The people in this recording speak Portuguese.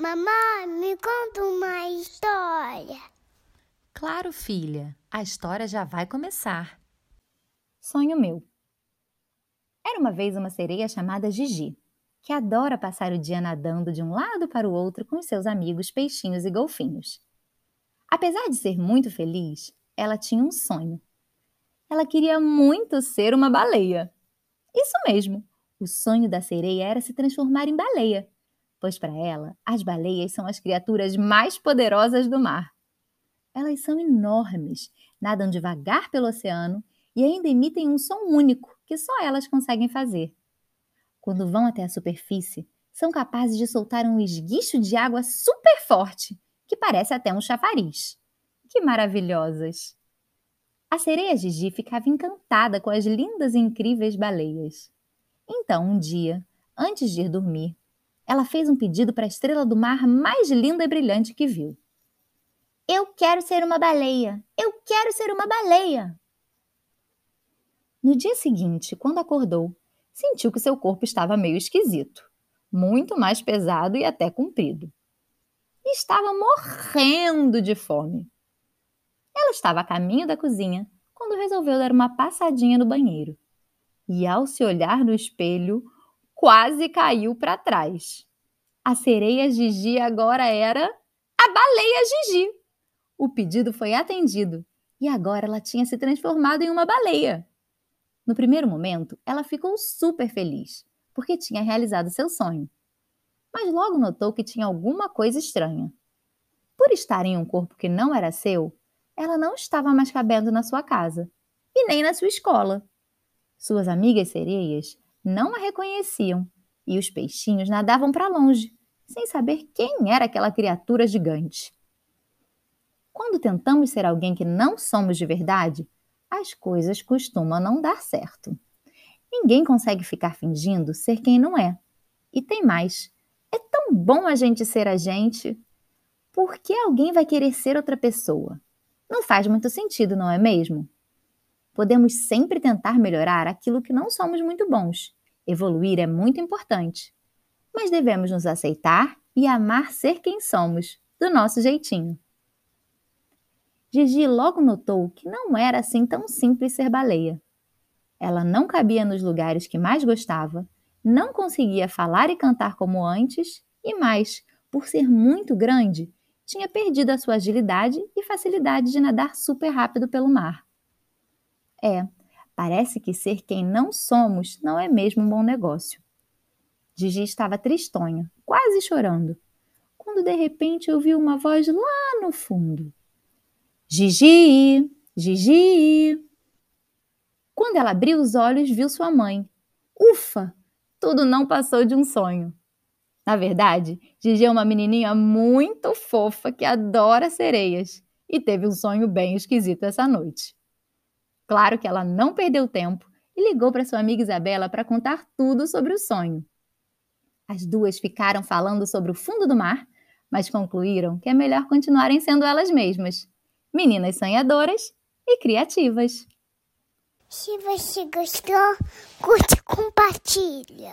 Mamãe, me conta uma história. Claro, filha, a história já vai começar. Sonho meu. Era uma vez uma sereia chamada Gigi, que adora passar o dia nadando de um lado para o outro com os seus amigos peixinhos e golfinhos. Apesar de ser muito feliz, ela tinha um sonho. Ela queria muito ser uma baleia. Isso mesmo, o sonho da sereia era se transformar em baleia pois para ela as baleias são as criaturas mais poderosas do mar. Elas são enormes, nadam devagar pelo oceano e ainda emitem um som único que só elas conseguem fazer. Quando vão até a superfície, são capazes de soltar um esguicho de água super forte, que parece até um chafariz. Que maravilhosas! A sereia Gigi ficava encantada com as lindas e incríveis baleias. Então, um dia, antes de ir dormir, ela fez um pedido para a estrela do mar mais linda e brilhante que viu. Eu quero ser uma baleia! Eu quero ser uma baleia! No dia seguinte, quando acordou, sentiu que seu corpo estava meio esquisito, muito mais pesado e até comprido. E estava morrendo de fome. Ela estava a caminho da cozinha quando resolveu dar uma passadinha no banheiro. E ao se olhar no espelho, quase caiu para trás. A sereia Gigi agora era a baleia Gigi. O pedido foi atendido e agora ela tinha se transformado em uma baleia. No primeiro momento, ela ficou super feliz, porque tinha realizado seu sonho. Mas logo notou que tinha alguma coisa estranha. Por estar em um corpo que não era seu, ela não estava mais cabendo na sua casa e nem na sua escola. Suas amigas sereias não a reconheciam e os peixinhos nadavam para longe, sem saber quem era aquela criatura gigante. Quando tentamos ser alguém que não somos de verdade, as coisas costumam não dar certo. Ninguém consegue ficar fingindo ser quem não é. E tem mais: é tão bom a gente ser a gente. Por que alguém vai querer ser outra pessoa? Não faz muito sentido, não é mesmo? Podemos sempre tentar melhorar aquilo que não somos muito bons. Evoluir é muito importante. Mas devemos nos aceitar e amar ser quem somos, do nosso jeitinho. Gigi logo notou que não era assim tão simples ser baleia. Ela não cabia nos lugares que mais gostava, não conseguia falar e cantar como antes e mais, por ser muito grande, tinha perdido a sua agilidade e facilidade de nadar super rápido pelo mar. É, parece que ser quem não somos não é mesmo um bom negócio. Gigi estava tristonha, quase chorando, quando de repente ouviu uma voz lá no fundo. Gigi! Gigi! Quando ela abriu os olhos, viu sua mãe. Ufa! Tudo não passou de um sonho. Na verdade, Gigi é uma menininha muito fofa que adora sereias e teve um sonho bem esquisito essa noite. Claro que ela não perdeu tempo e ligou para sua amiga Isabela para contar tudo sobre o sonho. As duas ficaram falando sobre o fundo do mar, mas concluíram que é melhor continuarem sendo elas mesmas, meninas sonhadoras e criativas. Se você gostou, curte e compartilha.